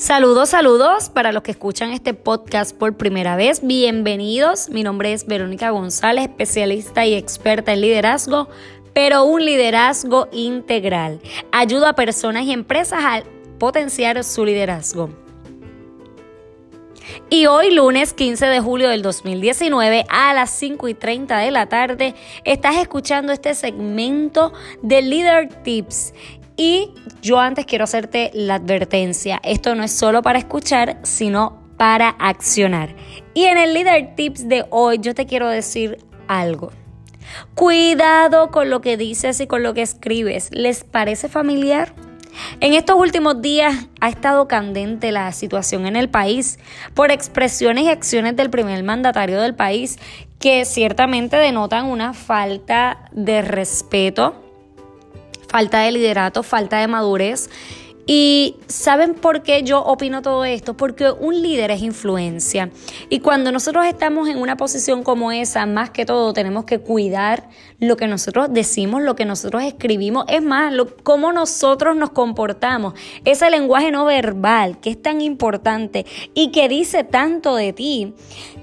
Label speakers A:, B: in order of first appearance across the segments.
A: Saludos, saludos para los que escuchan este podcast por primera vez. Bienvenidos. Mi nombre es Verónica González, especialista y experta en liderazgo, pero un liderazgo integral. Ayudo a personas y empresas a potenciar su liderazgo. Y hoy, lunes 15 de julio del 2019, a las 5 y 30 de la tarde, estás escuchando este segmento de Leader Tips. Y yo antes quiero hacerte la advertencia, esto no es solo para escuchar, sino para accionar. Y en el Leader Tips de hoy yo te quiero decir algo. Cuidado con lo que dices y con lo que escribes. ¿Les parece familiar? En estos últimos días ha estado candente la situación en el país por expresiones y acciones del primer mandatario del país que ciertamente denotan una falta de respeto falta de liderato, falta de madurez. Y ¿saben por qué yo opino todo esto? Porque un líder es influencia. Y cuando nosotros estamos en una posición como esa, más que todo tenemos que cuidar lo que nosotros decimos, lo que nosotros escribimos. Es más, lo, cómo nosotros nos comportamos. Ese lenguaje no verbal que es tan importante y que dice tanto de ti,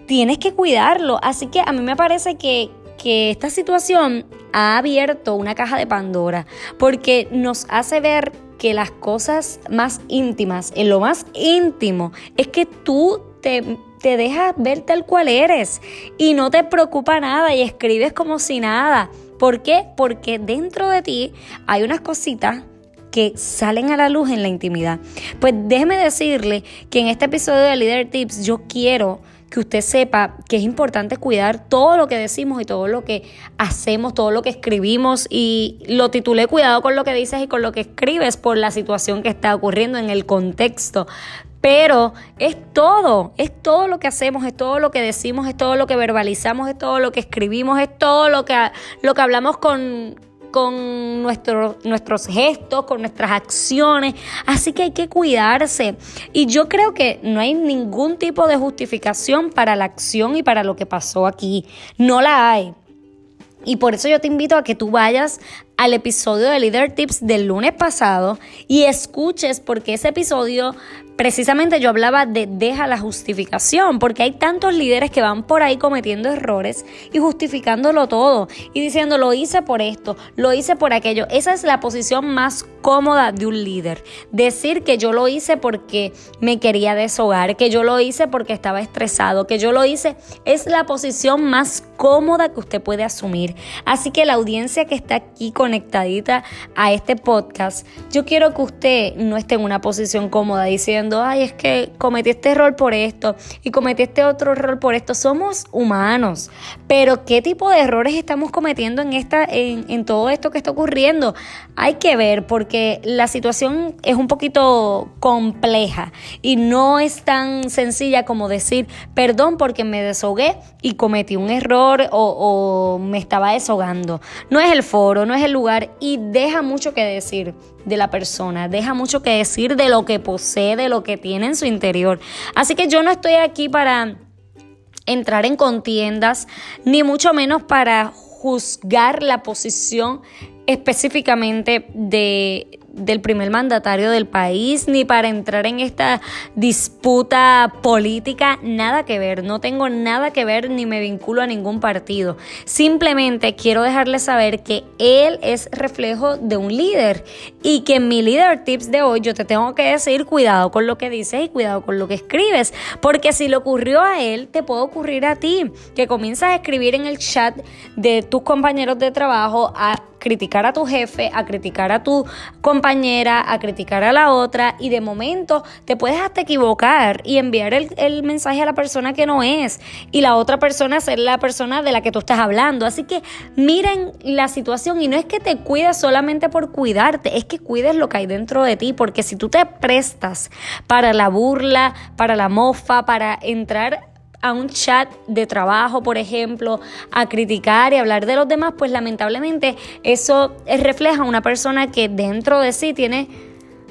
A: tienes que cuidarlo. Así que a mí me parece que, que esta situación ha abierto una caja de Pandora porque nos hace ver que las cosas más íntimas, en lo más íntimo, es que tú te, te dejas ver tal cual eres y no te preocupa nada y escribes como si nada. ¿Por qué? Porque dentro de ti hay unas cositas que salen a la luz en la intimidad. Pues déjeme decirle que en este episodio de Leader Tips yo quiero que usted sepa que es importante cuidar todo lo que decimos y todo lo que hacemos, todo lo que escribimos y lo titulé Cuidado con lo que dices y con lo que escribes por la situación que está ocurriendo en el contexto. Pero es todo, es todo lo que hacemos, es todo lo que decimos, es todo lo que verbalizamos, es todo lo que escribimos, es todo lo que, lo que hablamos con, con nuestros gestos, con nuestras acciones. Así que hay que cuidarse. Y yo creo que no hay ningún tipo de justificación para la acción y para lo que pasó aquí. No la hay. Y por eso yo te invito a que tú vayas al episodio de Leader Tips del lunes pasado y escuches porque ese episodio precisamente yo hablaba de deja la justificación, porque hay tantos líderes que van por ahí cometiendo errores y justificándolo todo y diciendo lo hice por esto, lo hice por aquello. Esa es la posición más cómoda de un líder. Decir que yo lo hice porque me quería deshogar, que yo lo hice porque estaba estresado, que yo lo hice es la posición más cómoda que usted puede asumir. Así que la audiencia que está aquí conectadita a este podcast, yo quiero que usted no esté en una posición cómoda diciendo ay, es que cometí este error por esto y cometí este otro error por esto. Somos humanos, pero ¿qué tipo de errores estamos cometiendo en, esta, en, en todo esto que está ocurriendo? Hay que ver porque la situación es un poquito compleja y no es tan sencilla como decir, perdón porque me deshogué y cometí un error o, o me estaba deshogando. No es el foro, no es el lugar y deja mucho que decir de la persona, deja mucho que decir de lo que posee, de lo que tiene en su interior. Así que yo no estoy aquí para entrar en contiendas, ni mucho menos para juzgar la posición específicamente de, del primer mandatario del país, ni para entrar en esta disputa política, nada que ver, no tengo nada que ver ni me vinculo a ningún partido. Simplemente quiero dejarles saber que él es reflejo de un líder y que en mi líder tips de hoy yo te tengo que decir cuidado con lo que dices y cuidado con lo que escribes, porque si le ocurrió a él, te puede ocurrir a ti, que comienzas a escribir en el chat de tus compañeros de trabajo a criticar a tu jefe, a criticar a tu compañera, a criticar a la otra y de momento te puedes hasta equivocar y enviar el, mensaje a la persona que no es y la otra persona ser la persona de la que tú estás hablando. Así que miren la situación y no es que te cuides solamente por cuidarte, es que cuides lo que hay dentro de ti porque si tú te prestas para la burla, para la mofa, para entrar a un chat de trabajo, por ejemplo, a criticar y hablar de los demás, pues lamentablemente eso refleja una persona que dentro de sí tiene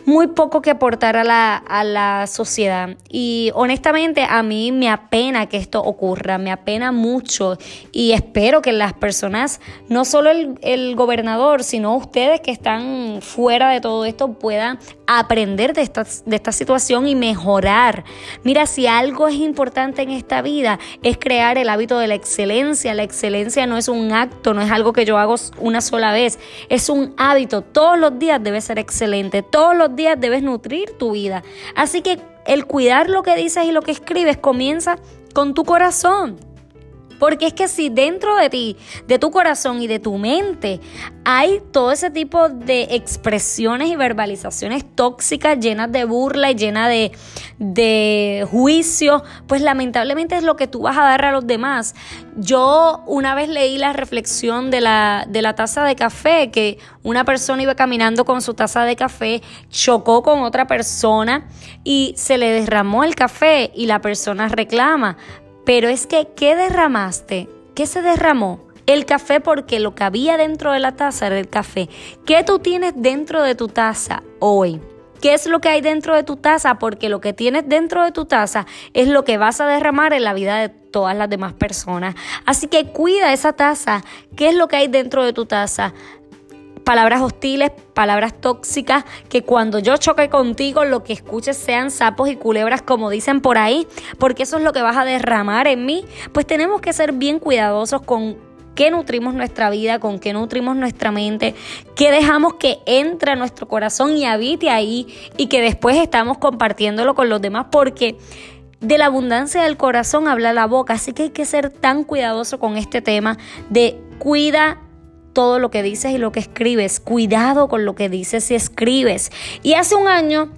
A: muy poco que aportar a la, a la sociedad. Y honestamente a mí me apena que esto ocurra, me apena mucho y espero que las personas, no solo el, el gobernador, sino ustedes que están fuera de todo esto, puedan aprender de esta, de esta situación y mejorar. Mira, si algo es importante en esta vida es crear el hábito de la excelencia. La excelencia no es un acto, no es algo que yo hago una sola vez, es un hábito. Todos los días debes ser excelente, todos los días debes nutrir tu vida. Así que el cuidar lo que dices y lo que escribes comienza con tu corazón. Porque es que si dentro de ti, de tu corazón y de tu mente hay todo ese tipo de expresiones y verbalizaciones tóxicas llenas de burla y llenas de, de juicio, pues lamentablemente es lo que tú vas a dar a los demás. Yo una vez leí la reflexión de la, de la taza de café, que una persona iba caminando con su taza de café, chocó con otra persona y se le derramó el café y la persona reclama. Pero es que, ¿qué derramaste? ¿Qué se derramó? El café porque lo que había dentro de la taza era el café. ¿Qué tú tienes dentro de tu taza hoy? ¿Qué es lo que hay dentro de tu taza? Porque lo que tienes dentro de tu taza es lo que vas a derramar en la vida de todas las demás personas. Así que cuida esa taza. ¿Qué es lo que hay dentro de tu taza? Palabras hostiles, palabras tóxicas, que cuando yo choque contigo lo que escuches sean sapos y culebras como dicen por ahí, porque eso es lo que vas a derramar en mí, pues tenemos que ser bien cuidadosos con qué nutrimos nuestra vida, con qué nutrimos nuestra mente, qué dejamos que entre a nuestro corazón y habite ahí y que después estamos compartiéndolo con los demás porque de la abundancia del corazón habla la boca, así que hay que ser tan cuidadoso con este tema de cuida todo lo que dices y lo que escribes. Cuidado con lo que dices y escribes. Y hace un año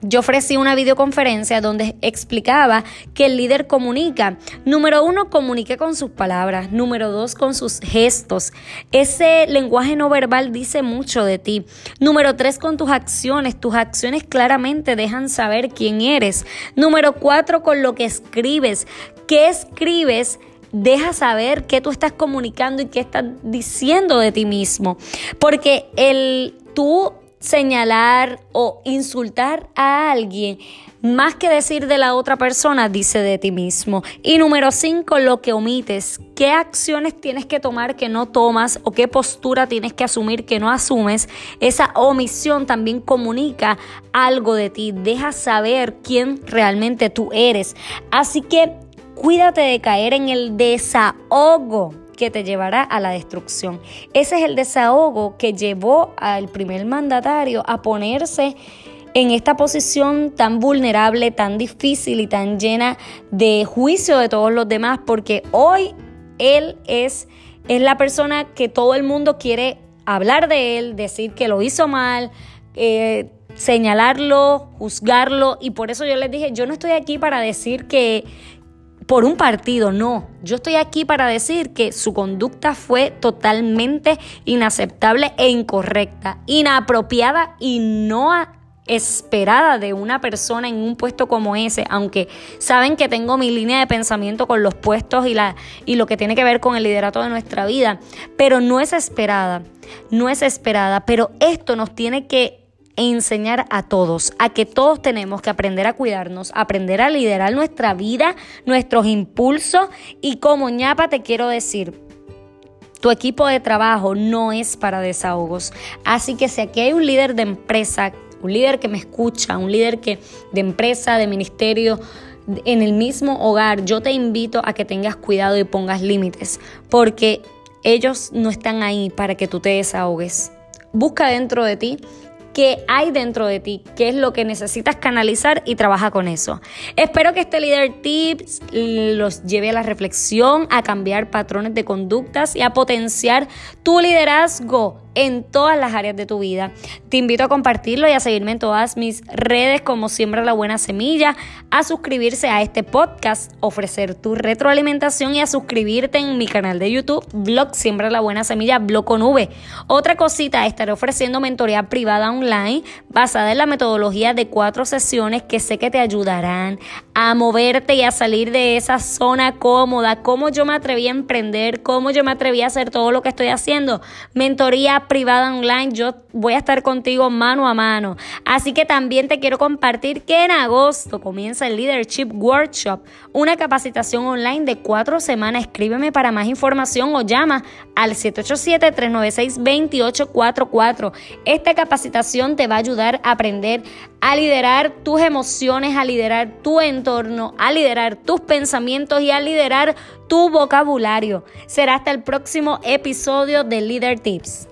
A: yo ofrecí una videoconferencia donde explicaba que el líder comunica. Número uno, comunique con sus palabras. Número dos, con sus gestos. Ese lenguaje no verbal dice mucho de ti. Número tres, con tus acciones. Tus acciones claramente dejan saber quién eres. Número cuatro, con lo que escribes. ¿Qué escribes? Deja saber qué tú estás comunicando y qué estás diciendo de ti mismo. Porque el tú señalar o insultar a alguien, más que decir de la otra persona, dice de ti mismo. Y número cinco, lo que omites. ¿Qué acciones tienes que tomar que no tomas o qué postura tienes que asumir que no asumes? Esa omisión también comunica algo de ti, deja saber quién realmente tú eres. Así que Cuídate de caer en el desahogo que te llevará a la destrucción. Ese es el desahogo que llevó al primer mandatario a ponerse en esta posición tan vulnerable, tan difícil y tan llena de juicio de todos los demás, porque hoy él es, es la persona que todo el mundo quiere hablar de él, decir que lo hizo mal, eh, señalarlo, juzgarlo, y por eso yo les dije, yo no estoy aquí para decir que, por un partido, no. Yo estoy aquí para decir que su conducta fue totalmente inaceptable e incorrecta, inapropiada y no esperada de una persona en un puesto como ese, aunque saben que tengo mi línea de pensamiento con los puestos y, la, y lo que tiene que ver con el liderato de nuestra vida, pero no es esperada, no es esperada, pero esto nos tiene que enseñar a todos, a que todos tenemos que aprender a cuidarnos, aprender a liderar nuestra vida, nuestros impulsos y como ñapa te quiero decir, tu equipo de trabajo no es para desahogos. Así que si aquí hay un líder de empresa, un líder que me escucha, un líder que de empresa, de ministerio, en el mismo hogar, yo te invito a que tengas cuidado y pongas límites, porque ellos no están ahí para que tú te desahogues. Busca dentro de ti qué hay dentro de ti, qué es lo que necesitas canalizar y trabaja con eso. Espero que este líder tips los lleve a la reflexión, a cambiar patrones de conductas y a potenciar tu liderazgo en todas las áreas de tu vida. Te invito a compartirlo y a seguirme en todas mis redes como Siembra la Buena Semilla, a suscribirse a este podcast, ofrecer tu retroalimentación y a suscribirte en mi canal de YouTube, Blog Siembra la Buena Semilla, Blog con V. Otra cosita, estaré ofreciendo mentoría privada online basada en la metodología de cuatro sesiones que sé que te ayudarán a moverte y a salir de esa zona cómoda, cómo yo me atreví a emprender, cómo yo me atreví a hacer todo lo que estoy haciendo. Mentoría privada online. Yo voy a estar contigo mano a mano. Así que también te quiero compartir que en agosto comienza el Leadership Workshop, una capacitación online de cuatro semanas. Escríbeme para más información o llama al 787-396-2844. Esta capacitación te va a ayudar a aprender a liderar tus emociones, a liderar tu entorno, a liderar tus pensamientos y a liderar tu vocabulario. Será hasta el próximo episodio de Leader Tips.